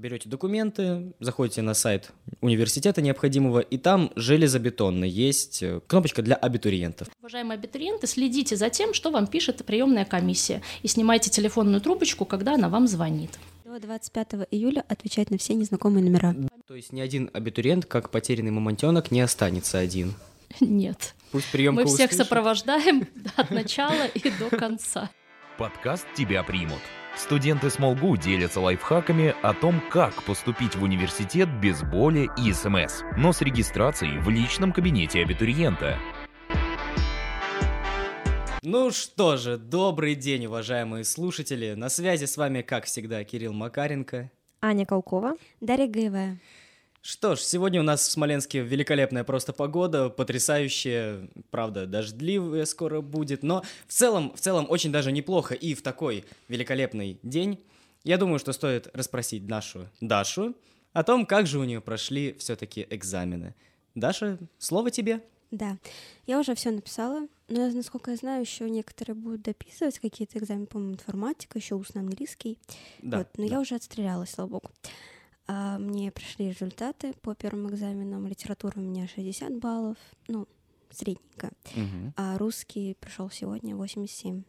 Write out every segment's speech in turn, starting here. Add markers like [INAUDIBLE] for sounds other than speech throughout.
Берете документы, заходите на сайт университета необходимого, и там железобетонно есть э, кнопочка для абитуриентов. Уважаемые абитуриенты, следите за тем, что вам пишет приемная комиссия, и снимайте телефонную трубочку, когда она вам звонит. До 25 июля отвечать на все незнакомые номера. То есть ни один абитуриент, как потерянный мамонтенок, не останется один. Нет. Пусть приемка Мы всех услышит. сопровождаем [LAUGHS] от начала и до конца. Подкаст «Тебя примут». Студенты СмолГУ делятся лайфхаками о том, как поступить в университет без боли и СМС, но с регистрацией в личном кабинете абитуриента. Ну что же, добрый день, уважаемые слушатели. На связи с вами, как всегда, Кирилл Макаренко. Аня Колкова. Дарья Гаевая. Что ж, сегодня у нас в Смоленске великолепная просто погода, потрясающая, правда, дождливая скоро будет, но в целом, в целом очень даже неплохо и в такой великолепный день. Я думаю, что стоит расспросить нашу Дашу о том, как же у нее прошли все-таки экзамены. Даша, слово тебе. Да, я уже все написала, но, насколько я знаю, еще некоторые будут дописывать какие-то экзамены, по-моему, информатика, еще устно английский. Да, вот, но да. я уже отстрелялась, слава богу. А, мне пришли результаты по первым экзаменам. Литература у меня 60 баллов, ну, средненько. Мгм. А русский пришел сегодня 87.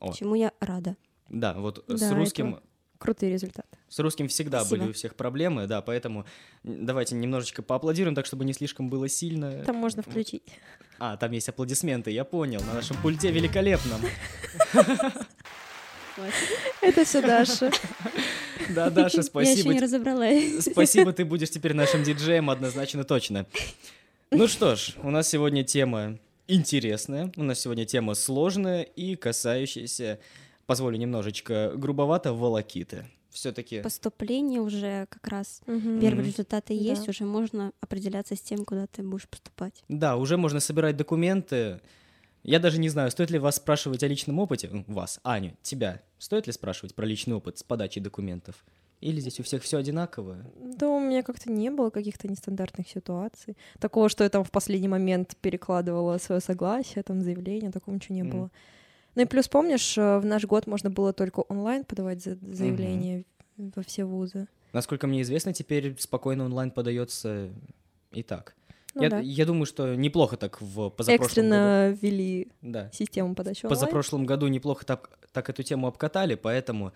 О. Чему я рада. Да, вот с Да, русским это Крутые результаты. С русским всегда Спасибо. были у всех проблемы, да, поэтому давайте немножечко поаплодируем, так чтобы не слишком было сильно. Там можно включить. А, там есть аплодисменты, я понял, на нашем пульте великолепном. [LAUGHS] Это все Даша. [LAUGHS] Да, Даша, Я еще спасибо. не разобралась. Спасибо, ты будешь теперь нашим диджеем, однозначно точно. Ну что ж, у нас сегодня тема интересная, у нас сегодня тема сложная и касающаяся, позволю немножечко грубовато, волокиты. Все-таки Поступление уже как раз Мгм. Первые результаты Да. есть, уже можно определяться с тем, куда ты будешь поступать. Да, уже можно собирать документы. Я даже не знаю, стоит ли вас спрашивать о личном опыте. Вас, Аню, тебя. Стоит ли спрашивать про личный опыт с подачей документов? Или здесь у всех все одинаково? Да, у меня как-то не было каких-то нестандартных ситуаций. Такого, что я там в последний момент перекладывала свое согласие, там заявление, такого ничего не Мгм. было. Ну и плюс, помнишь, э, в наш год можно было только онлайн подавать за- заявление во все вузы. Насколько мне известно, теперь спокойно онлайн подается и так. Ну я, да. я думаю, что неплохо так в позапрошлом году. Экстренно ввели Да. систему подачи В онлайн. позапрошлом году неплохо так, так эту тему обкатали, поэтому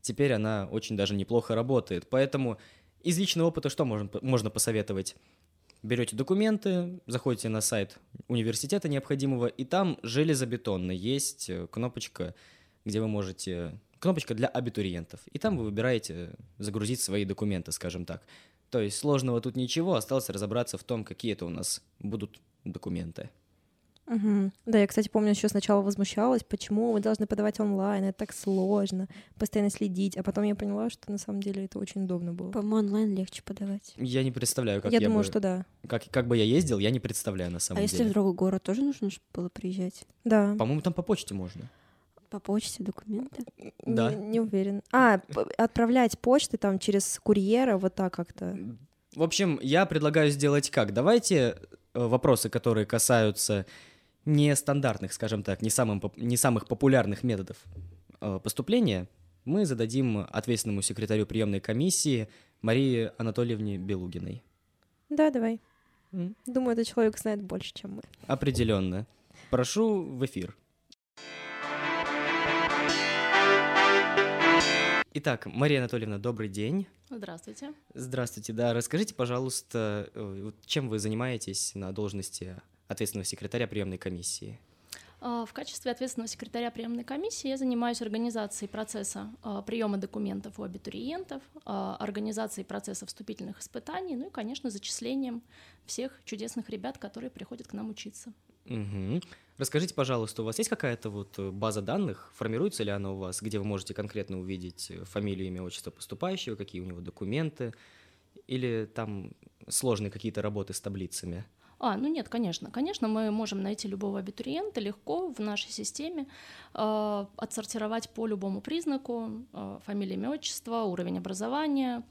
теперь она очень даже неплохо работает. Поэтому из личного опыта что можно, можно посоветовать? Берете документы, заходите на сайт университета необходимого, и там железобетонно есть э, кнопочка, где вы можете... Кнопочка для абитуриентов. И там вы выбираете загрузить свои документы, скажем так. То есть сложного тут ничего, осталось разобраться в том, какие это у нас будут документы. Мгм. Да, я, кстати, помню, еще сначала возмущалась, почему мы должны подавать онлайн, это так сложно, постоянно следить. А потом я поняла, что на самом деле это очень удобно было. По-моему, онлайн легче подавать. Я не представляю, как я я, думаю, бы... что да. Как, как бы я ездил, я не представляю на самом а если деле. в другой город, тоже нужно было приезжать? Да. По-моему, там по почте можно. По почте документы? Да. Не, не уверен. А, отправлять почты там через курьера, вот так как-то. В общем, я предлагаю сделать как? Давайте э, вопросы, которые касаются нестандартных, скажем так, не, самым, не самых популярных методов э, поступления, мы зададим ответственному секретарю приемной комиссии Марии Анатольевне Белугиной. Да, давай. М, Думаю, этот человек знает больше, чем мы. Определенно. Прошу в эфир. Итак, Мария Анатольевна, добрый день. Здравствуйте. Здравствуйте, да, расскажите, пожалуйста, э, чем вы занимаетесь на должности ответственного секретаря приемной комиссии? А, В качестве ответственного секретаря приемной комиссии я занимаюсь организацией процесса а, приема документов у абитуриентов, а, организацией процесса вступительных испытаний, ну и, конечно, зачислением всех чудесных ребят, которые приходят к нам учиться. Мгм. Расскажите, пожалуйста, у вас есть какая-то вот э, база данных, формируется ли она у вас, где вы можете конкретно увидеть э, фамилию, имя, отчество поступающего, какие у него документы, или там сложные какие-то работы с таблицами? А, ну нет, конечно. Конечно, мы можем найти любого абитуриента легко в нашей системе, э, отсортировать по любому признаку, э, фамилия, имя, отчество, уровень образования,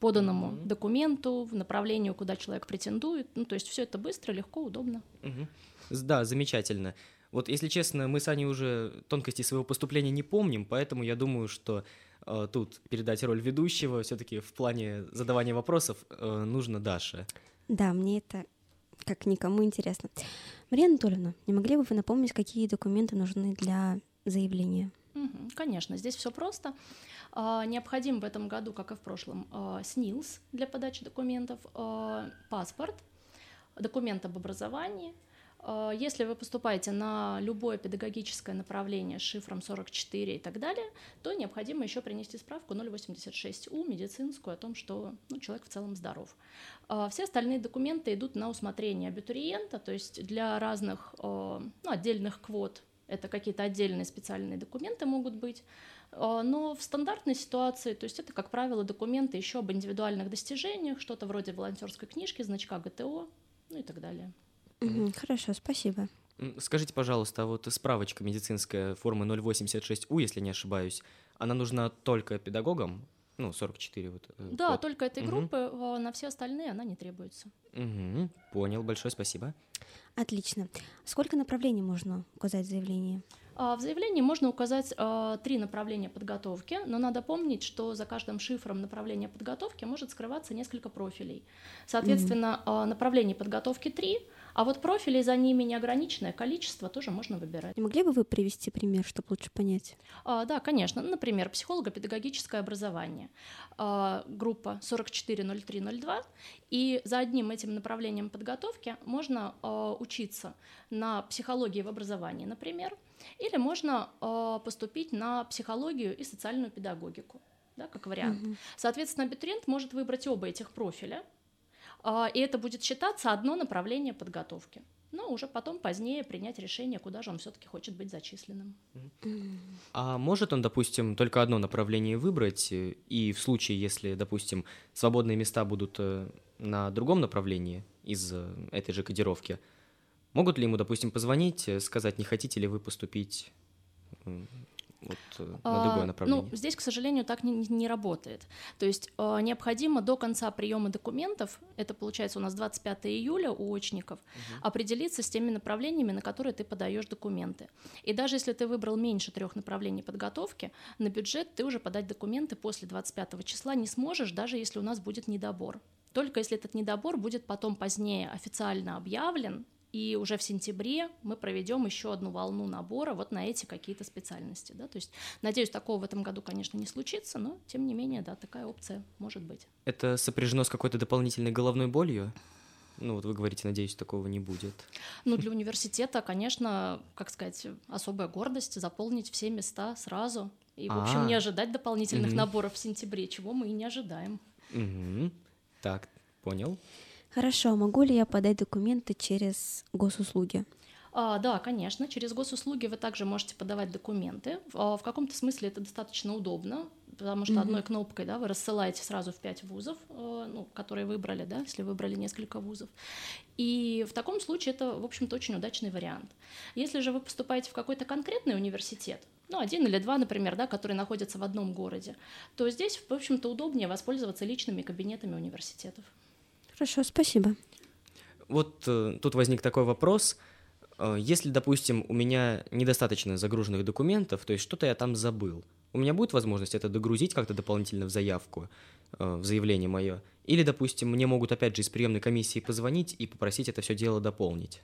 поданному Мгм. документу, в направлению, куда человек претендует. Ну, то есть все это быстро, легко, удобно. Мгм. Да, замечательно. Вот, если честно, мы с Аней уже тонкости своего поступления не помним, поэтому я думаю, что э, тут передать роль ведущего. Все-таки в плане задавания вопросов э, нужно Даше. Да, мне это как никому интересно. Мария Анатольевна, не могли бы вы напомнить, какие документы нужны для заявления? Конечно, здесь все просто. А, Необходим в этом году, как и в прошлом, а, СНИЛС для подачи документов, а, паспорт, документ об образовании. А, Если вы поступаете на любое педагогическое направление с шифром 44 и так далее, то необходимо еще принести справку 086У медицинскую о том, что ну, человек в целом здоров. А, Все остальные документы идут на усмотрение абитуриента, то есть для разных а, ну, отдельных квот это какие-то отдельные специальные документы могут быть. Но в стандартной ситуации, то есть это, как правило, документы еще об индивидуальных достижениях, что-то вроде волонтерской книжки, значка ГТО, ну и так далее. Хорошо, спасибо. Скажите, пожалуйста, а вот справочка медицинская формы 086У, если не ошибаюсь, она нужна только педагогам? Ну, 44 вот. э, Да, код. только этой Мгм. группы, а на все остальные она не требуется. Мгм, Понял, большое спасибо. Отлично. Сколько направлений можно указать в заявлении? А В заявлении можно указать а, три направления подготовки, но надо помнить, что за каждым шифром направления подготовки может скрываться несколько профилей. Соответственно, а, направлений подготовки три, а вот профилей за ними неограниченное количество тоже можно выбирать. Не могли бы вы привести пример, чтобы лучше понять? А, Да, конечно. Ну, Например, психолого-педагогическое образование. А, Группа 440302. И за одним этим направлением подготовки можно а, учиться на психологии в образовании, например, или можно а, поступить на психологию и социальную педагогику, да, как вариант. Соответственно, абитуриент может выбрать оба этих профиля, и это будет считаться одно направление подготовки. Но уже потом, позднее, принять решение, куда же он все-таки хочет быть зачисленным. А может он, допустим, только одно направление выбрать, и в случае, если, допустим, свободные места будут э, на другом направлении из э, этой же кодировки, могут ли ему, допустим, позвонить, э, сказать, не хотите ли вы поступить вот, э, на А, другое направление? Ну, здесь, к сожалению, так не, не работает. То есть а, необходимо до конца приема документов, это получается у нас 25 июля у очников, определиться с теми направлениями, на которые ты подаешь документы. И даже если ты выбрал меньше трех направлений подготовки, на бюджет ты уже подать документы после 25 числа не сможешь, даже если у нас будет недобор. Только если этот недобор будет потом позднее официально объявлен, и уже в сентябре мы проведем еще одну волну набора вот на эти какие-то специальности. Да? То есть, надеюсь, такого в этом году, конечно, не случится, но тем не менее, да, такая опция может быть. Это сопряжено с какой-то дополнительной головной болью? Ну, вот вы говорите, надеюсь, такого не будет. Ну, для университета, конечно, как сказать, особая гордость заполнить все места сразу. И, в общем, А. не ожидать дополнительных наборов в сентябре, чего мы и не ожидаем. Мгм. Так, понял. Хорошо, могу ли я подать документы через госуслуги? А, да, конечно, через госуслуги вы также можете подавать документы. А, в каком-то смысле это достаточно удобно, потому что Мгм. одной кнопкой да, вы рассылаете сразу в пять вузов, э, ну, которые выбрали, да, если выбрали несколько вузов. И в таком случае это, в общем-то, очень удачный вариант. Если же вы поступаете в какой-то конкретный университет, ну, один или два, например, да, которые находятся в одном городе, то здесь, в общем-то, удобнее воспользоваться личными кабинетами университетов. Хорошо, спасибо. Вот э, тут возник такой вопрос. Э, Если, допустим, у меня недостаточно загруженных документов, то есть что-то я там забыл, у меня будет возможность это догрузить как-то дополнительно в заявку, э, в заявление мое? Или, допустим, мне могут опять же из приемной комиссии позвонить и попросить это все дело дополнить?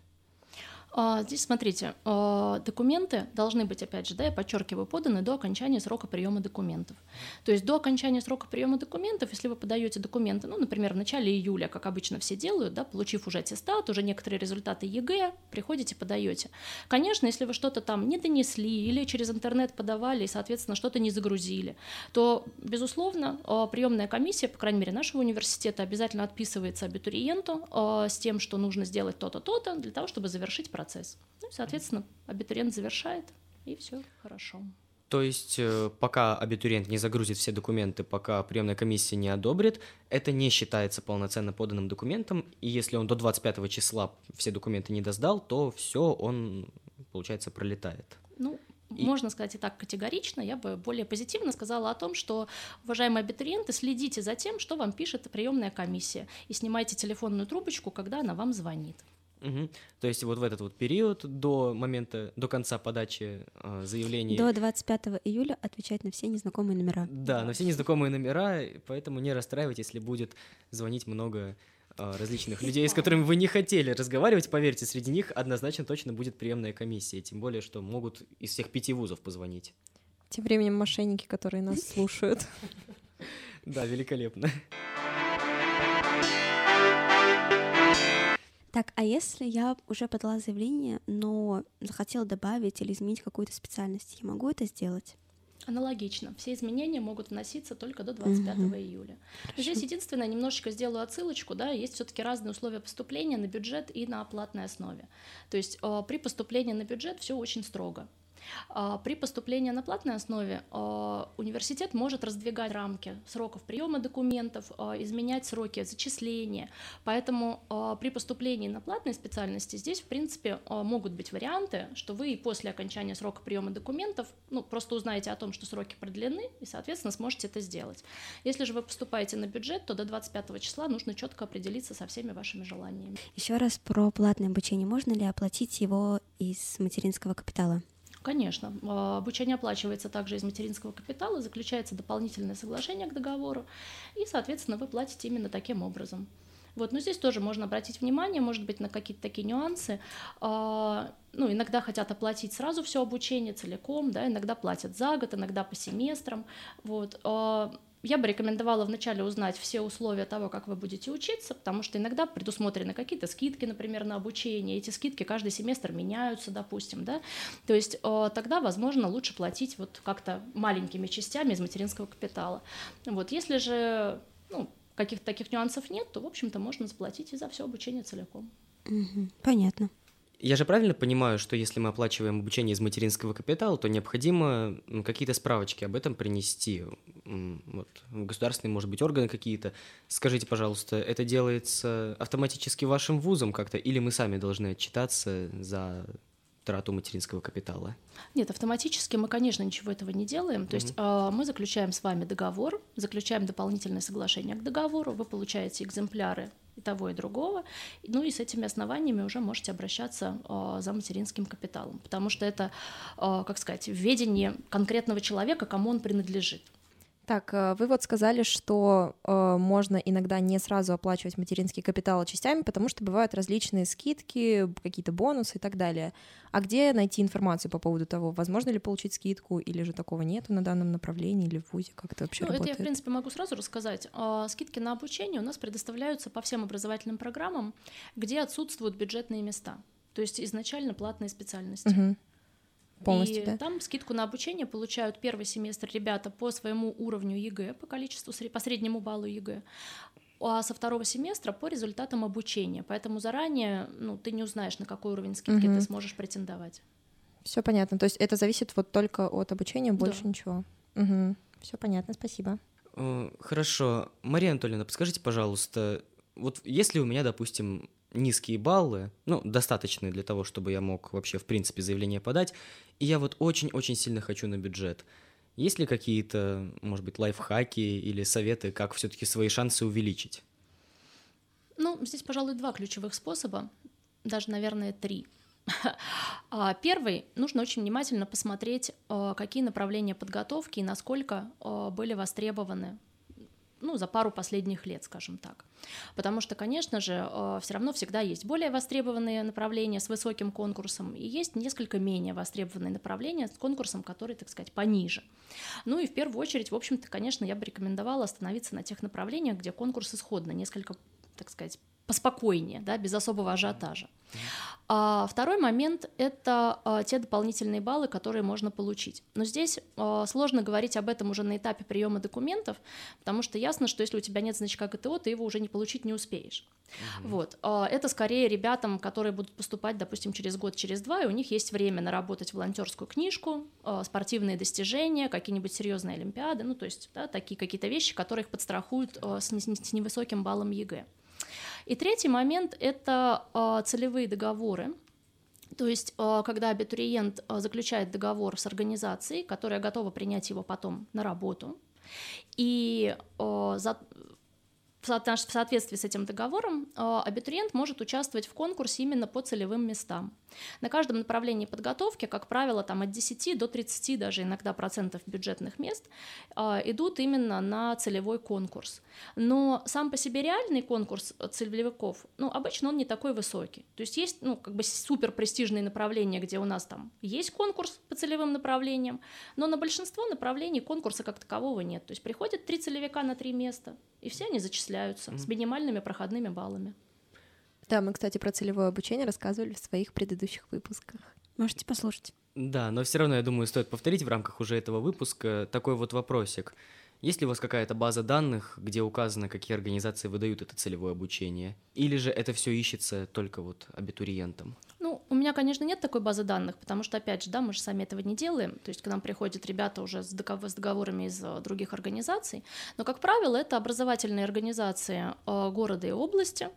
А, Здесь, смотрите, а, документы должны быть, опять же, да, я подчеркиваю, поданы до окончания срока приема документов. То есть до окончания срока приема документов, если вы подаете документы, ну, например, в начале июля, как обычно все делают, да, получив уже аттестат, уже некоторые результаты ЕГЭ, приходите, подаете. Конечно, если вы что-то там не донесли или через интернет подавали и, соответственно, что-то не загрузили, то, безусловно, а, приемная комиссия, по крайней мере, нашего университета обязательно отписывается абитуриенту с тем, что нужно сделать то-то, то-то, для того, чтобы завершить процесс. Ну, соответственно, абитуриент завершает, и все хорошо. То есть, э, пока абитуриент не загрузит все документы, пока приемная комиссия не одобрит, это не считается полноценно поданным документом, и если он до 25 числа все документы не доздал, то все, он, получается, пролетает. Ну, И- можно сказать и так категорично, я бы более позитивно сказала о том, что, уважаемые абитуриенты, следите за тем, что вам пишет приемная комиссия, и снимайте телефонную трубочку, когда она вам звонит. Мгм. То есть вот в этот вот период до момента, до конца подачи э, заявлений. До 25 июля отвечать на все незнакомые номера. Да, на все незнакомые номера, поэтому не расстраивайтесь, если будет звонить много э, различных людей, с которыми вы не хотели разговаривать. Поверьте, среди них однозначно точно будет приемная комиссия, тем более, что могут из всех пяти вузов позвонить. Тем временем мошенники, которые нас слушают. [LAUGHS] Да, великолепно. Так, а если я уже подала заявление, но захотела добавить или изменить какую-то специальность, я могу это сделать? Аналогично. Все изменения могут вноситься только до 25 Мгм. июля. Здесь единственное, немножечко сделаю отсылочку, да, есть все-таки разные условия поступления на бюджет и на оплатной основе. То есть э, при поступлении на бюджет все очень строго. А При поступлении на платной основе э, университет может раздвигать рамки сроков приема документов, э, изменять сроки зачисления. Поэтому при поступлении на платные специальности здесь, в принципе, могут быть варианты, что вы и после окончания срока приема документов ну, просто узнаете о том, что сроки продлены, и, соответственно, сможете это сделать. Если же вы поступаете на бюджет, то до 25 числа нужно четко определиться со всеми вашими желаниями. Еще раз про платное обучение. Можно ли оплатить его из материнского капитала? Конечно, э, обучение оплачивается также из материнского капитала, заключается дополнительное соглашение к договору, и, соответственно, вы платите именно таким образом. Вот, но здесь тоже можно обратить внимание, может быть, на какие-то такие нюансы. А, Ну, иногда хотят оплатить сразу все обучение целиком, да, иногда платят за год, иногда по семестрам. Вот. Я бы рекомендовала вначале узнать все условия того, как вы будете учиться, потому что иногда предусмотрены какие-то скидки, например, на обучение. Эти скидки каждый семестр меняются, допустим, да. То есть э, тогда, возможно, лучше платить вот как-то маленькими частями из материнского капитала. Вот, если же ну, каких-то таких нюансов нет, то, в общем-то, можно заплатить и за все обучение целиком. Понятно. Я же правильно понимаю, что если мы оплачиваем обучение из материнского капитала, то необходимо какие-то справочки об этом принести. Вот, государственные, может быть, органы какие-то. Скажите, пожалуйста, это делается автоматически вашим вузом как-то, или мы сами должны отчитаться за трату материнского капитала? Нет, автоматически мы, конечно, ничего этого не делаем. То есть э, мы заключаем с вами договор, заключаем дополнительное соглашение к договору, вы получаете экземпляры и того, и другого. Ну и с этими основаниями уже можете обращаться э, за материнским капиталом, потому что это, э, как сказать, введение конкретного человека, кому он принадлежит. Так, э, вы вот сказали, что э, можно иногда не сразу оплачивать материнский капитал частями, потому что бывают различные скидки, какие-то бонусы и так далее. А где найти информацию по поводу того, возможно ли получить скидку, или же такого нету на данном направлении, или в ВУЗе, как это вообще Ну, это я, в работает? принципе, могу сразу рассказать. А, Скидки на обучение у нас предоставляются по всем образовательным программам, где отсутствуют бюджетные места. То есть изначально платные специальности. Мгм. Полностью, и да? там скидку на обучение получают первый семестр ребята по своему уровню ЕГЭ, по количеству, по среднему баллу ЕГЭ, а со второго семестра по результатам обучения. Поэтому заранее ну, ты не узнаешь, на какой уровень скидки Мгм. ты сможешь претендовать. Все понятно. То есть это зависит вот только от обучения, больше Да. ничего. Все понятно, спасибо. Э, Хорошо. Мария Анатольевна, подскажите, пожалуйста, вот если у меня, допустим, низкие баллы, ну, достаточные для того, чтобы я мог вообще, в принципе, заявление подать, и я вот очень-очень сильно хочу на бюджет, есть ли какие-то, может быть, лайфхаки или советы, как все-таки свои шансы увеличить? Ну, здесь, пожалуй, два ключевых способа, даже, наверное, три. [LAUGHS] А, Первый, нужно очень внимательно посмотреть, э, какие направления подготовки и насколько э, были востребованы ну, за пару последних лет, скажем так. Потому что, конечно же, все равно всегда есть более востребованные направления с высоким конкурсом, и есть несколько менее востребованные направления с конкурсом, который, так сказать, пониже. Ну и в первую очередь, в общем-то, конечно, я бы рекомендовала остановиться на тех направлениях, где конкурс исходно несколько, так сказать, поспокойнее, да, без особого ажиотажа. А второй момент — это а, те дополнительные баллы, которые можно получить. Но здесь а, сложно говорить об этом уже на этапе приема документов, потому что ясно, что если у тебя нет значка ГТО, ты его уже не получить не успеешь. Вот. А, Это скорее ребятам, которые будут поступать, допустим, через год, через два, и у них есть время наработать волонтерскую книжку, а, спортивные достижения, какие-нибудь серьезные олимпиады, ну то есть да, такие какие-то вещи, которые их подстрахуют а, с невысоким баллом ЕГЭ. И третий момент — это а, целевые договоры. То есть, а, когда абитуриент а, заключает договор с организацией, которая готова принять его потом на работу, и а, за- в соответствии с этим договором э, абитуриент может участвовать в конкурсе именно по целевым местам. На каждом направлении подготовки, как правило, там от 10 до 30 даже иногда процентов бюджетных мест э, идут именно на целевой конкурс. Но сам по себе реальный конкурс целевиков, ну, обычно он не такой высокий. То есть есть, ну, как бы супер престижные направления, где у нас там есть конкурс по целевым направлениям, но на большинство направлений конкурса как такового нет. То есть приходят три целевика на три места, и все они зачисляются mm-hmm. с минимальными проходными баллами. Да, мы, кстати, про целевое обучение рассказывали в своих предыдущих выпусках. Можете послушать. Да, но все равно, я думаю, стоит повторить в рамках уже этого выпуска такой вот вопросик. Есть ли у вас какая-то база данных, где указано, какие организации выдают это целевое обучение? Или же это все ищется только вот абитуриентам? У меня, конечно, нет такой базы данных, потому что, опять же, да, мы же сами этого не делаем. То есть к нам приходят ребята уже с, договор, с договорами из э, других организаций. Но, как правило, это образовательные организации э, города и области,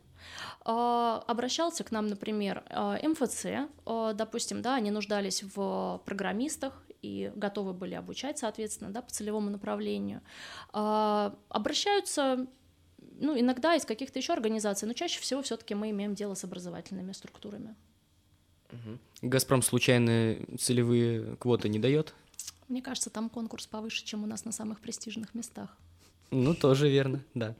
э, обращался к нам, например, МФЦ, допустим, да, они нуждались в программистах и готовы были обучать, соответственно, да, по целевому направлению. Обращаются ну, иногда из каких-то еще организаций, но чаще всего все-таки мы имеем дело с образовательными структурами. Газпром случайно целевые квоты не дает? Мне кажется, там конкурс повыше, чем у нас на самых престижных местах. Ну, тоже верно, да.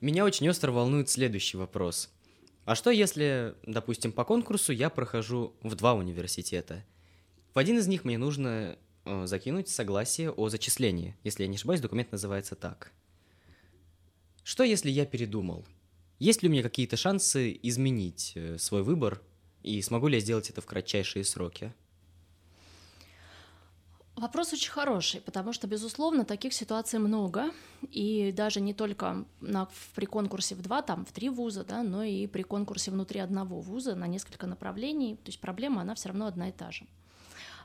Меня очень остро волнует следующий вопрос. А что если, допустим, по конкурсу я прохожу в два университета? В один из них мне нужно э, закинуть согласие о зачислении. Если я не ошибаюсь, документ называется так. Что если я передумал? Есть ли у меня какие-то шансы изменить э, свой выбор? И смогу ли я сделать это в кратчайшие сроки? Вопрос очень хороший, потому что, безусловно, таких ситуаций много, и даже не только на, при конкурсе в два, там, в три вуза, да, но и при конкурсе внутри одного вуза на несколько направлений, то есть проблема, она все равно одна и та же.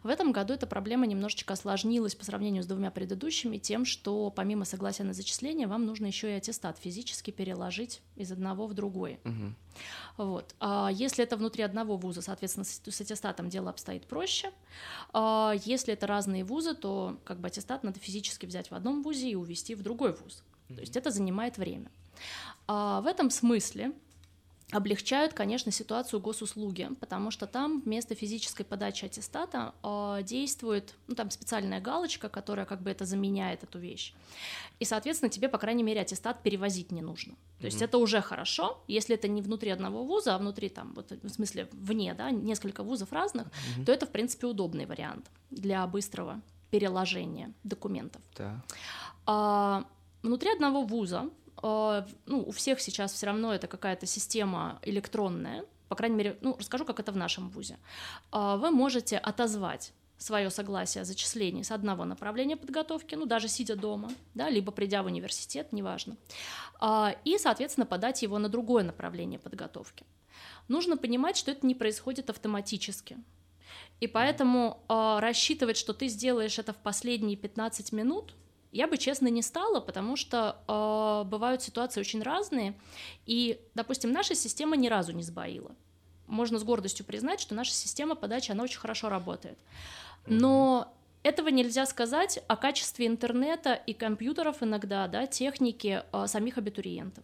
В этом году эта проблема немножечко осложнилась по сравнению с двумя предыдущими тем, что помимо согласия на зачисление вам нужно еще и аттестат физически переложить из одного в другой. Угу. Вот. А если это внутри одного вуза, соответственно, с, аттестатом дело обстоит проще. А если это разные вузы, то как бы аттестат надо физически взять в одном вузе и увезти в другой вуз. То есть это занимает время. А в этом смысле облегчают, конечно, ситуацию госуслуги, потому что там вместо физической подачи аттестата э, действует, ну, там специальная галочка, которая как бы это заменяет эту вещь. И, соответственно, тебе, по крайней мере, аттестат перевозить не нужно. То mm-hmm. есть это уже хорошо, если это не внутри одного вуза, а внутри там, вот, в смысле, вне, да, несколько вузов разных, mm-hmm. то это, в принципе, удобный вариант для быстрого переложения документов. Да. А, внутри одного вуза ну, у всех сейчас все равно это какая-то система электронная, по крайней мере, ну, расскажу, как это в нашем ВУЗе. А, вы можете отозвать свое согласие о зачислении с одного направления подготовки, ну, даже сидя дома, да, либо придя в университет, неважно, а, и, соответственно, подать его на другое направление подготовки. Нужно понимать, что это не происходит автоматически. И поэтому рассчитывать, что ты сделаешь это в последние 15 минут, я бы, честно, не стала, потому что э, бывают ситуации очень разные, и, допустим, наша система ни разу не сбоила. Можно с гордостью признать, что наша система подачи, она очень хорошо работает. Но этого нельзя сказать о качестве интернета и компьютеров иногда, да, техники э, самих абитуриентов.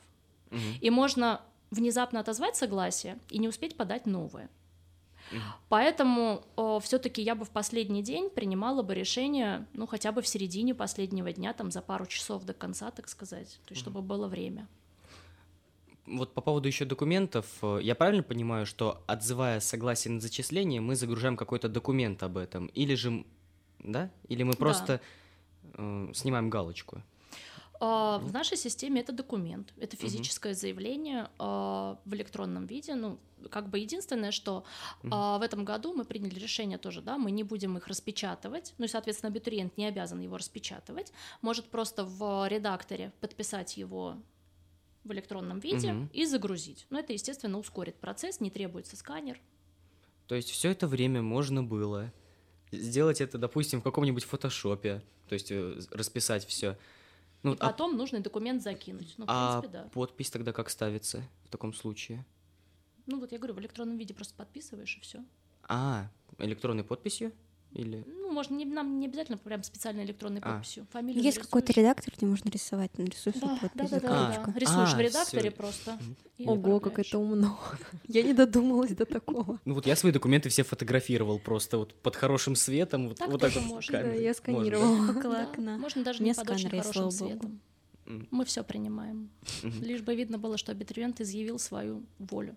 Угу. И можно внезапно отозвать согласие и не успеть подать новое. Поэтому э, все-таки я бы в последний день принимала бы решение, ну, хотя бы в середине последнего дня, там, за пару часов до конца, так сказать, то есть, чтобы было время. Вот по поводу еще документов, э, я правильно понимаю, что отзывая согласие на зачисление, мы загружаем какой-то документ об этом, или же, да, или мы просто да. э, снимаем галочку? А, в нашей системе это документ, это физическое угу. заявление а, в электронном виде. Ну, как бы единственное, что угу. в этом году мы приняли решение тоже, да, мы не будем их распечатывать, ну и, соответственно, абитуриент не обязан его распечатывать, может просто в редакторе подписать его в электронном виде угу. и загрузить. Но это, естественно, ускорит процесс, не требуется сканер. То есть все это время можно было сделать это, допустим, в каком-нибудь фотошопе, то есть э, расписать все. Ну, и а... потом нужный документ закинуть. Ну, в а принципе, да. подпись тогда как ставится в таком случае? Ну вот я говорю, в электронном виде просто подписываешь и все. А, электронной подписью? Или... Ну, можно не, нам не обязательно прям специальной электронной А. подписью. Фамилию Есть какой-то редактор, где можно рисовать, нарисуй свою Да, да, подпись, да, да, да. Рисуешь А, в редакторе всё. просто. Ого, как это умно. [LAUGHS] Я не додумалась до такого. Ну вот я свои документы все фотографировал просто вот под хорошим светом, вот, Так вот так можно. Да, я Можно, сканировала. Около Да, окна. Можно даже Мне не под очень хорошим светом. Мы все принимаем. Лишь бы видно было, что абитуриент изъявил свою волю.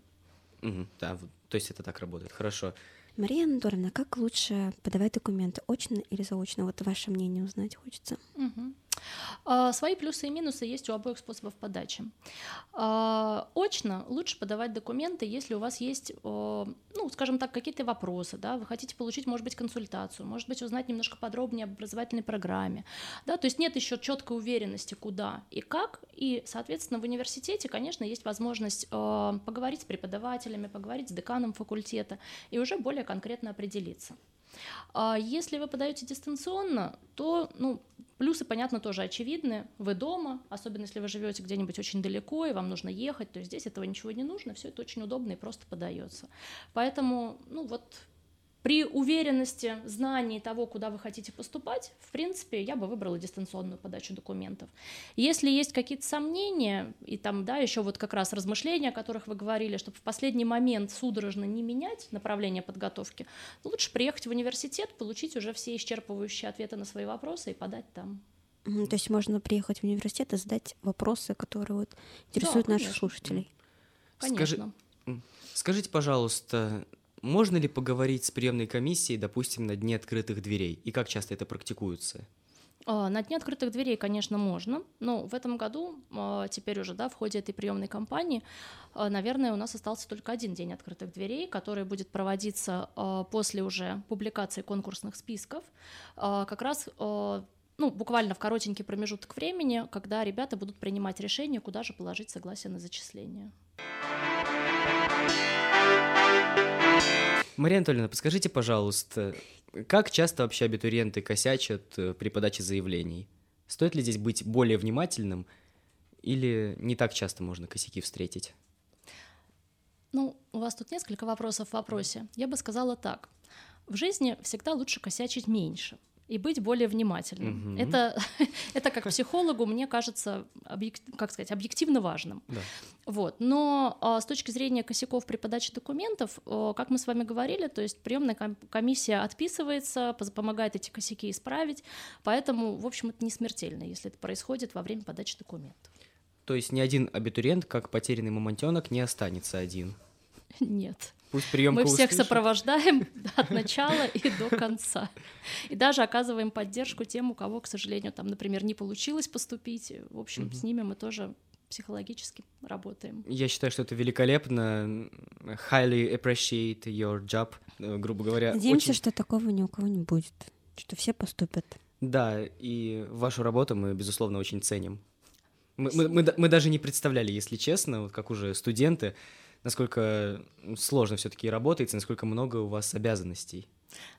Да, то есть это так работает, хорошо. Мария Анатольевна, как лучше подавать документы, очно или заочно? Вот ваше мнение узнать хочется. Мгм. А, Свои плюсы и минусы есть у обоих способов подачи. А, Очно лучше подавать документы, если у вас есть, о, ну, скажем так, какие-то вопросы, да, вы хотите получить, может быть, консультацию, может быть, узнать немножко подробнее об образовательной программе, да, то есть нет еще четкой уверенности, куда и как, и, соответственно, в университете, конечно, есть возможность э, поговорить с преподавателями, поговорить с деканом факультета и уже более конкретно определиться. А Если вы подаете дистанционно, то ну, плюсы, понятно, тоже очевидны. Вы дома, особенно если вы живете где-нибудь очень далеко и вам нужно ехать, то здесь этого ничего не нужно, все это очень удобно и просто подается. Поэтому, ну вот, при уверенности, знании того, куда вы хотите поступать, в принципе, я бы выбрала дистанционную подачу документов. Если есть какие-то сомнения, и там, да, еще вот как раз размышления, о которых вы говорили, чтобы в последний момент судорожно не менять направление подготовки, лучше приехать в университет, получить уже все исчерпывающие ответы на свои вопросы и подать там. То есть можно приехать в университет и задать вопросы, которые вот интересуют наших конечно. слушателей. Скажи- Конечно. Скажите, пожалуйста, можно ли поговорить с приемной комиссией, допустим, на дне открытых дверей? И как часто это практикуется? А, На дне открытых дверей, конечно, можно, но в этом году, а, теперь уже, да, в ходе этой приемной кампании, а, наверное, у нас остался только один день открытых дверей, который будет проводиться после уже публикации конкурсных списков, как раз ну, буквально в коротенький промежуток времени, когда ребята будут принимать решение, куда же положить согласие на зачисление. Мария Анатольевна, подскажите, пожалуйста, как часто вообще абитуриенты косячат э, при подаче заявлений? Стоит ли здесь быть более внимательным или не так часто можно косяки встретить? Ну, у вас тут несколько вопросов в вопросе. Я бы сказала так. В жизни всегда лучше косячить меньше и быть более внимательным. Мгм. Это, [LAUGHS] это как психологу, мне кажется, объек- как сказать, объективно важным. Да. Вот. Но а, с точки зрения косяков при подаче документов, о, как мы с вами говорили, то есть приемная ком- комиссия отписывается, помогает эти косяки исправить, поэтому, в общем, это не смертельно, если это происходит во время подачи документов. То есть ни один абитуриент, как потерянный мамонтенок, не останется один. [LAUGHS] Нет. Пусть приемка Мы всех услышит. сопровождаем [LAUGHS] [LAUGHS] от начала и до конца. И даже оказываем поддержку тем, у кого, к сожалению, там, например, не получилось поступить. В общем, Мгм. с ними мы тоже психологически работаем. Я считаю, что это великолепно. Highly appreciate your job, грубо говоря. Надеемся, очень- что такого ни у кого не будет, что все поступят. Да, и вашу работу мы, безусловно, очень ценим. Мы, мы, мы мы даже не представляли, если честно, вот как уже студенты, насколько сложно все-таки работается, насколько много у вас обязанностей.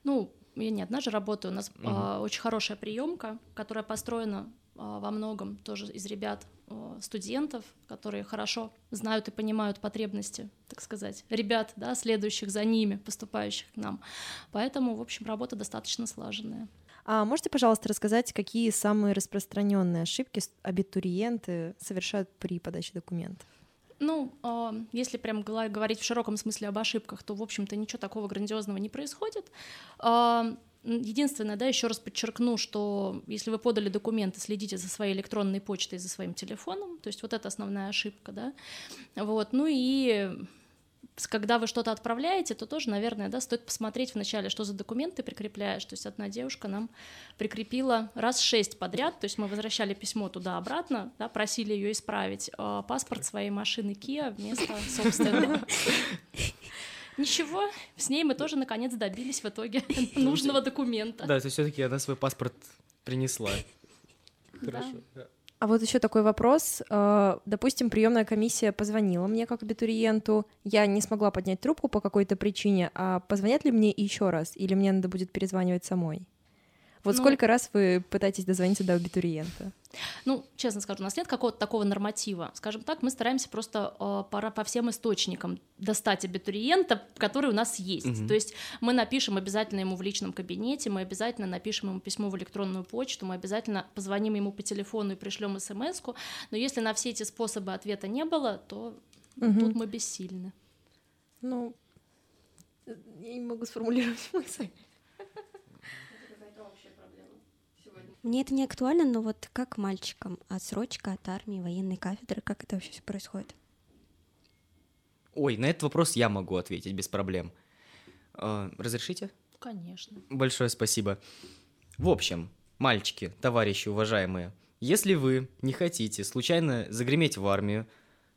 Ну, я не одна же работаю, у нас Мгм. а, очень хорошая приемка, которая построена а, во многом тоже из ребят, а, студентов, которые хорошо знают и понимают потребности, так сказать, ребят, да, следующих за ними, поступающих к нам. Поэтому, в общем, работа достаточно слаженная. А можете, пожалуйста, рассказать, какие самые распространенные ошибки абитуриенты совершают при подаче документов? Ну, а, если прям говорить в широком смысле об ошибках, то, в общем-то, ничего такого грандиозного не происходит. А, Единственное, да, еще раз подчеркну, что если вы подали документы, следите за своей электронной почтой, за своим телефоном, то есть вот это основная ошибка, да. Вот, ну и когда вы что-то отправляете, то тоже, наверное, да, стоит посмотреть вначале, что за документы ты прикрепляешь. То есть одна девушка нам прикрепила раз шесть подряд, то есть мы возвращали письмо туда-обратно, да, просили ее исправить а, паспорт своей машины Kia вместо собственного. Ничего, с ней мы тоже наконец добились в итоге [LAUGHS] нужного документа. Да, то есть все-таки она свой паспорт принесла. Хорошо. А вот еще такой вопрос. Э, Допустим, приемная комиссия позвонила мне как абитуриенту, я не смогла поднять трубку по какой-то причине, а позвонят ли мне еще раз, или мне надо будет перезванивать самой? Вот Ну- сколько раз вы пытаетесь дозвониться до абитуриента? Ну, честно скажу, у нас нет какого-то такого норматива. Скажем так, мы стараемся просто э, пора по всем источникам достать абитуриента, который у нас есть. Мгм. То есть мы напишем обязательно ему в личном кабинете, мы обязательно напишем ему письмо в электронную почту, мы обязательно позвоним ему по телефону и пришлем смс -ку. Но если на все эти способы ответа не было, то Мгм. тут мы бессильны. Ну, я не могу сформулировать [LAUGHS] мысль. Мне это не актуально, но вот как мальчикам отсрочка от армии, военной кафедры, как это вообще все происходит? Ой, на этот вопрос я могу ответить без проблем. Э, Разрешите? Конечно. Большое спасибо. В общем, мальчики, товарищи уважаемые, если вы не хотите случайно загреметь в армию,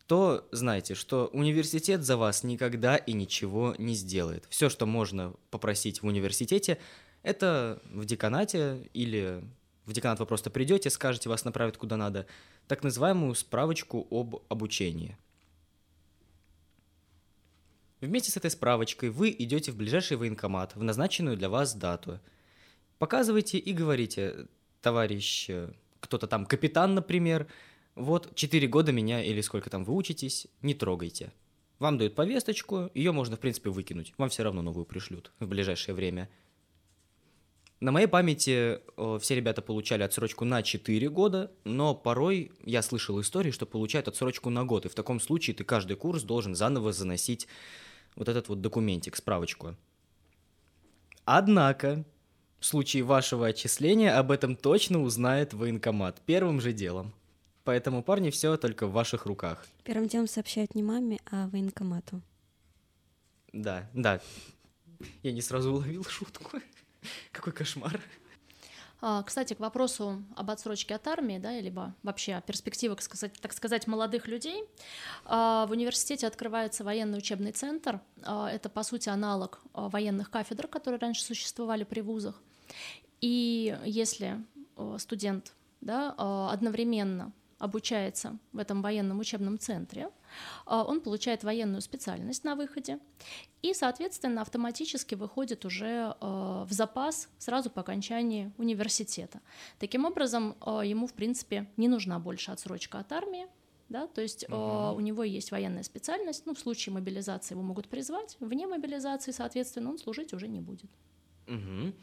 то знайте, что университет за вас никогда и ничего не сделает. Все, что можно попросить в университете, это в деканате или в деканат вы просто придете, скажете, вас направят куда надо, так называемую справочку об обучении. Вместе с этой справочкой вы идете в ближайший военкомат в назначенную для вас дату. Показывайте и говорите, товарищ, кто-то там, капитан, например, вот 4 года меня или сколько там вы учитесь, не трогайте. Вам дают повесточку, ее можно, в принципе, выкинуть. Вам все равно новую пришлют в ближайшее время. На моей памяти э, все ребята получали отсрочку на 4 года, но порой я слышал истории, что получают отсрочку на год, и в таком случае ты каждый курс должен заново заносить вот этот вот документик, справочку. Однако, в случае вашего отчисления об этом точно узнает военкомат первым же делом. Поэтому, парни, все только в ваших руках. Первым делом сообщают не маме, а военкомату. Да, да. Я не сразу [LAUGHS] уловил шутку. [LAUGHS] Какой кошмар. А, Кстати, к вопросу об отсрочке от армии, да, либо вообще о перспективах, так сказать, молодых людей, а, в университете открывается военный учебный центр. А, Это, по сути, аналог военных кафедр, которые раньше существовали при вузах. И если студент да, одновременно обучается в этом военном учебном центре, а, он получает военную специальность на выходе и, соответственно, автоматически выходит уже э, в запас сразу по окончании университета. Таким образом, э, ему, в принципе, не нужна больше отсрочка от армии, да, то есть э, у него есть военная специальность, ну, в случае мобилизации его могут призвать, вне мобилизации, соответственно, он служить уже не будет. Мгм.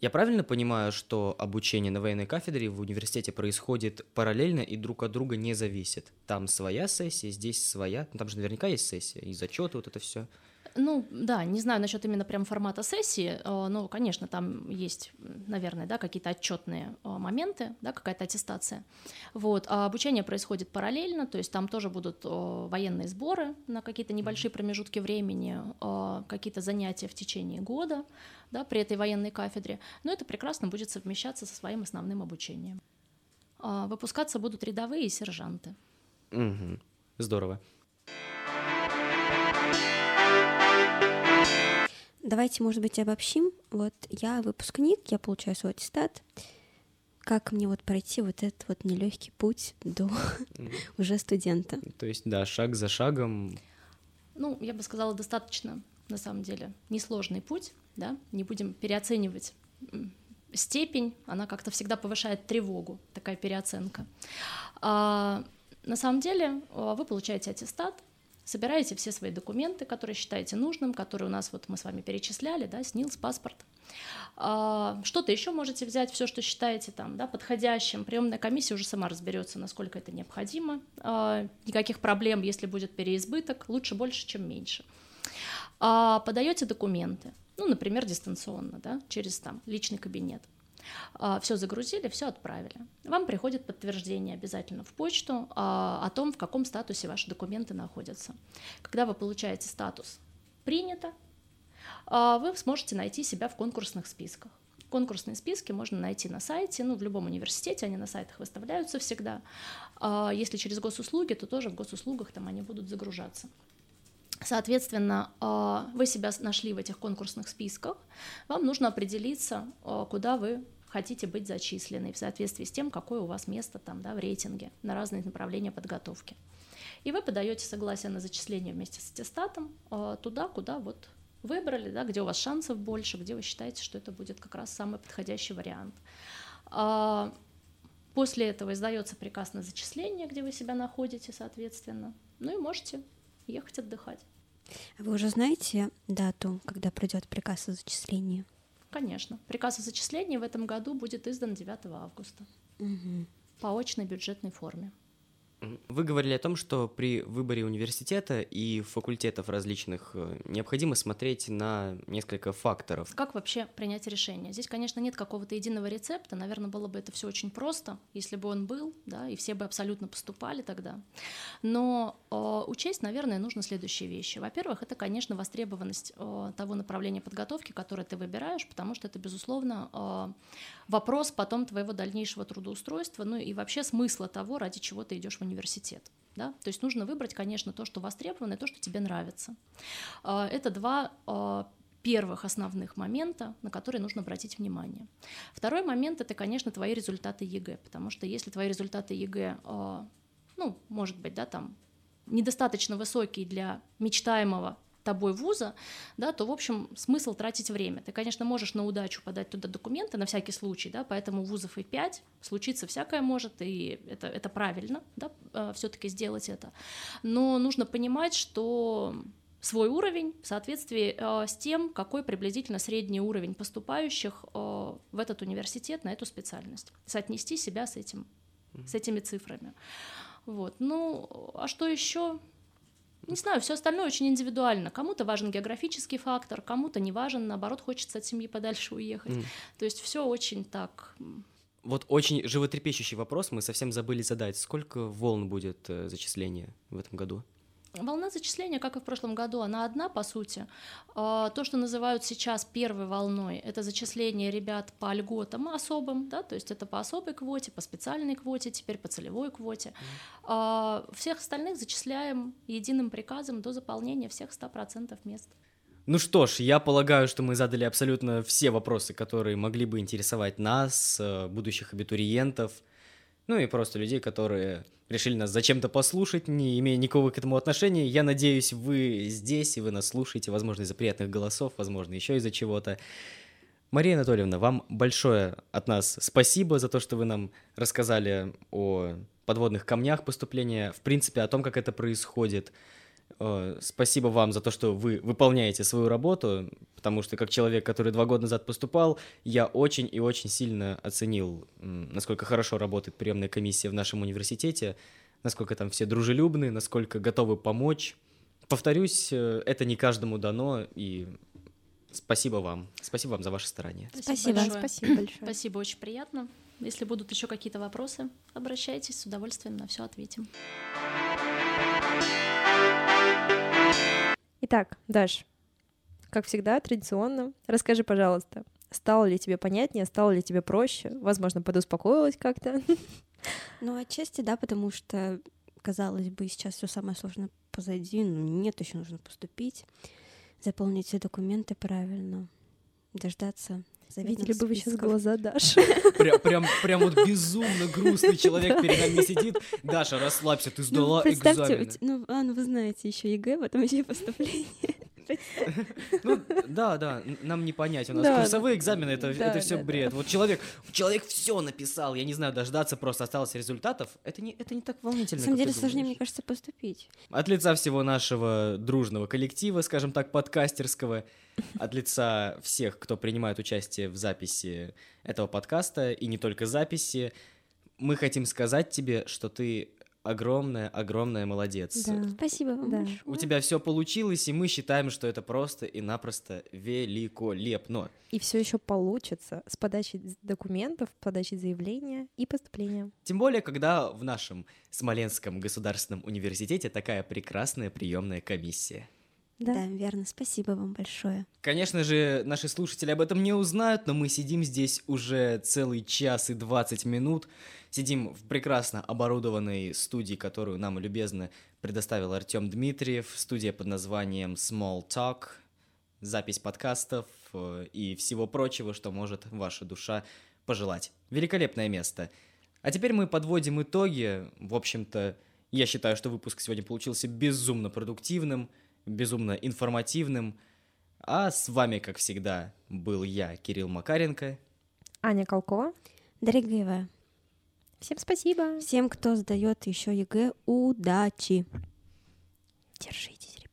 Я правильно понимаю, что обучение на военной кафедре в университете происходит параллельно и друг от друга не зависит? Там своя сессия, здесь своя. Ну, там же наверняка есть сессия и зачеты, вот это все. Ну, да, не знаю насчет именно прям формата сессии, э, но, конечно, там есть, наверное, да, какие-то отчетные э, моменты, да, какая-то аттестация. Вот, а обучение происходит параллельно, то есть там тоже будут э, военные сборы на какие-то небольшие промежутки времени, какие-то занятия в течение года, да, при этой военной кафедре, но это прекрасно будет совмещаться со своим основным обучением. А, Выпускаться будут рядовые и сержанты. Мгм. Здорово. Давайте, может быть, обобщим. Вот я выпускник, я получаю свой аттестат. Как мне вот пройти вот этот вот нелегкий путь до уже студента? То есть, да, шаг за шагом. ну, я бы сказала, достаточно, на самом деле, несложный путь, да, не будем переоценивать степень, она как-то всегда повышает тревогу, такая переоценка. А, на самом деле а, вы получаете аттестат, собираете все свои документы, которые считаете нужным, которые у нас вот мы с вами перечисляли, да, СНИЛС, паспорт. А, Что-то еще можете взять, все, что считаете там, да, подходящим. Приемная комиссия уже сама разберется, насколько это необходимо. А, Никаких проблем, если будет переизбыток, лучше больше, чем меньше. А, Подаете документы, ну, например, дистанционно, да, через там личный кабинет. Все загрузили, все отправили. Вам приходит подтверждение обязательно в почту а, о том, в каком статусе ваши документы находятся. Когда вы получаете статус «принято», а, вы сможете найти себя в конкурсных списках. Конкурсные списки можно найти на сайте, ну, в любом университете, они на сайтах выставляются всегда. А Если через госуслуги, то тоже в госуслугах там они будут загружаться. Соответственно, а, вы себя нашли в этих конкурсных списках, вам нужно определиться, а, куда вы хотите быть зачислены в соответствии с тем, какое у вас место там, да, в рейтинге на разные направления подготовки. И вы подаете согласие на зачисление вместе с аттестатом а, туда, куда вот выбрали, да, где у вас шансов больше, где вы считаете, что это будет как раз самый подходящий вариант. А, после этого издается приказ на зачисление, где вы себя находите, соответственно. Ну и можете ехать отдыхать. А вы уже знаете дату, когда придет приказ о зачислении? Конечно. Приказ о зачислении в этом году будет издан 9 августа Угу. по очной бюджетной форме. Вы говорили о том, что при выборе университета и факультетов различных э, необходимо смотреть на несколько факторов. Как вообще принять решение? Здесь, конечно, нет какого-то единого рецепта. Наверное, было бы это все очень просто, если бы он был, да, и все бы абсолютно поступали тогда. Но э, учесть, наверное, нужно следующие вещи. Во-первых, это, конечно, востребованность э, того направления подготовки, которое ты выбираешь, потому что это, безусловно, э, вопрос потом твоего дальнейшего трудоустройства, ну и вообще смысла того, ради чего ты идешь в университет. Да? То есть нужно выбрать, конечно, то, что востребовано, и то, что тебе нравится. Э, Это два э, первых основных момента, на которые нужно обратить внимание. Второй момент — это, конечно, твои результаты ЕГЭ, потому что если твои результаты ЕГЭ, э, ну, может быть, да, там, недостаточно высокие для мечтаемого тобой вуза, да, то, в общем, смысл тратить время. Ты, конечно, можешь на удачу подать туда документы на всякий случай, да, поэтому вузов и 5, случиться всякое может, и это, это правильно, да, все-таки сделать это. Но нужно понимать, что свой уровень в соответствии э, с тем, какой приблизительно средний уровень поступающих э, в этот университет на эту специальность. Соотнести себя с этим, с этими цифрами. Вот. Ну, а что еще? Не знаю, все остальное очень индивидуально. Кому-то важен географический фактор, кому-то не важен, наоборот, хочется от семьи подальше уехать. М. То есть все очень так. Вот очень животрепещущий вопрос мы совсем забыли задать. Сколько волн будет э, зачисления в этом году? Волна зачисления, как и в прошлом году, она одна, по сути. А, То, что называют сейчас первой волной, это зачисление ребят по льготам особым, да, то есть это по особой квоте, по специальной квоте, теперь по целевой квоте. А, Всех остальных зачисляем единым приказом до заполнения всех 100% мест. Ну что ж, я полагаю, что мы задали абсолютно все вопросы, которые могли бы интересовать нас, э, будущих абитуриентов, ну и просто людей, которые решили нас зачем-то послушать, не имея никакого к этому отношения. Я надеюсь, вы здесь, и вы нас слушаете, возможно, из-за приятных голосов, возможно, еще из-за чего-то. Мария Анатольевна, вам большое от нас спасибо за то, что вы нам рассказали о подводных камнях поступления, в принципе, о том, как это происходит. Э, Спасибо вам за то, что вы выполняете свою работу, потому что как человек, который два года назад поступал, я очень и очень сильно оценил, насколько хорошо работает приемная комиссия в нашем университете, насколько там все дружелюбны, насколько готовы помочь. Повторюсь, э, это не каждому дано, и спасибо вам. Спасибо вам за ваше старание. Спасибо. большое. Спасибо большое. Спасибо, очень приятно. Если будут еще какие-то вопросы, обращайтесь, с удовольствием на все ответим. Итак, Даш, как всегда, традиционно, расскажи, пожалуйста, стало ли тебе понятнее, стало ли тебе проще, возможно, подуспокоилась как-то? [LAUGHS] Ну, отчасти, да, потому что, казалось бы, сейчас все самое сложное позади, но нет, еще нужно поступить, заполнить все документы правильно, дождаться Видели бы вы сейчас глаза Даши. Прям, прям, прям вот безумно [LAUGHS] грустный человек перед нами сидит. Даша, расслабься, ты Ну, сдала представьте, экзамены. ну, а, ну, вы знаете, еще ЕГЭ, потом еще и поступление. [LAUGHS] Ну, да, да, нам не понять. У нас Да, курсовые экзамены, это, да, это все да, да. бред. Вот человек, человек все написал, я не знаю, дождаться просто осталось результатов. Это не, это не так волнительно. На самом как деле сложнее, мне кажется, поступить. От лица всего нашего дружного коллектива, скажем так, подкастерского, от лица всех, кто принимает участие в записи этого подкаста, и не только записи, мы хотим сказать тебе, что ты огромная, огромная молодец. Да. Спасибо вам Да. большое. У тебя все получилось, и мы считаем, что это просто и напросто великолепно. И все еще получится с подачей документов, подачей заявления и поступления. Тем более, когда в нашем Смоленском государственном университете такая прекрасная приемная комиссия. Да. верно. Спасибо вам большое. Конечно же, наши слушатели об этом не узнают, но мы сидим здесь уже целый час и 20 минут. Сидим в прекрасно оборудованной студии, которую нам любезно предоставил Артем Дмитриев. Студия под названием Small Talk. Запись подкастов э, и всего прочего, что может ваша душа пожелать. Великолепное место. А теперь мы подводим итоги. В общем-то, я считаю, что выпуск сегодня получился безумно продуктивным, безумно информативным. А с вами, как всегда, был я, Кирилл Макаренко. Аня Колкова. Дорогие вы. Всем спасибо. Всем, кто сдает еще ЕГЭ, удачи. Держитесь, ребят.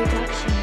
Production.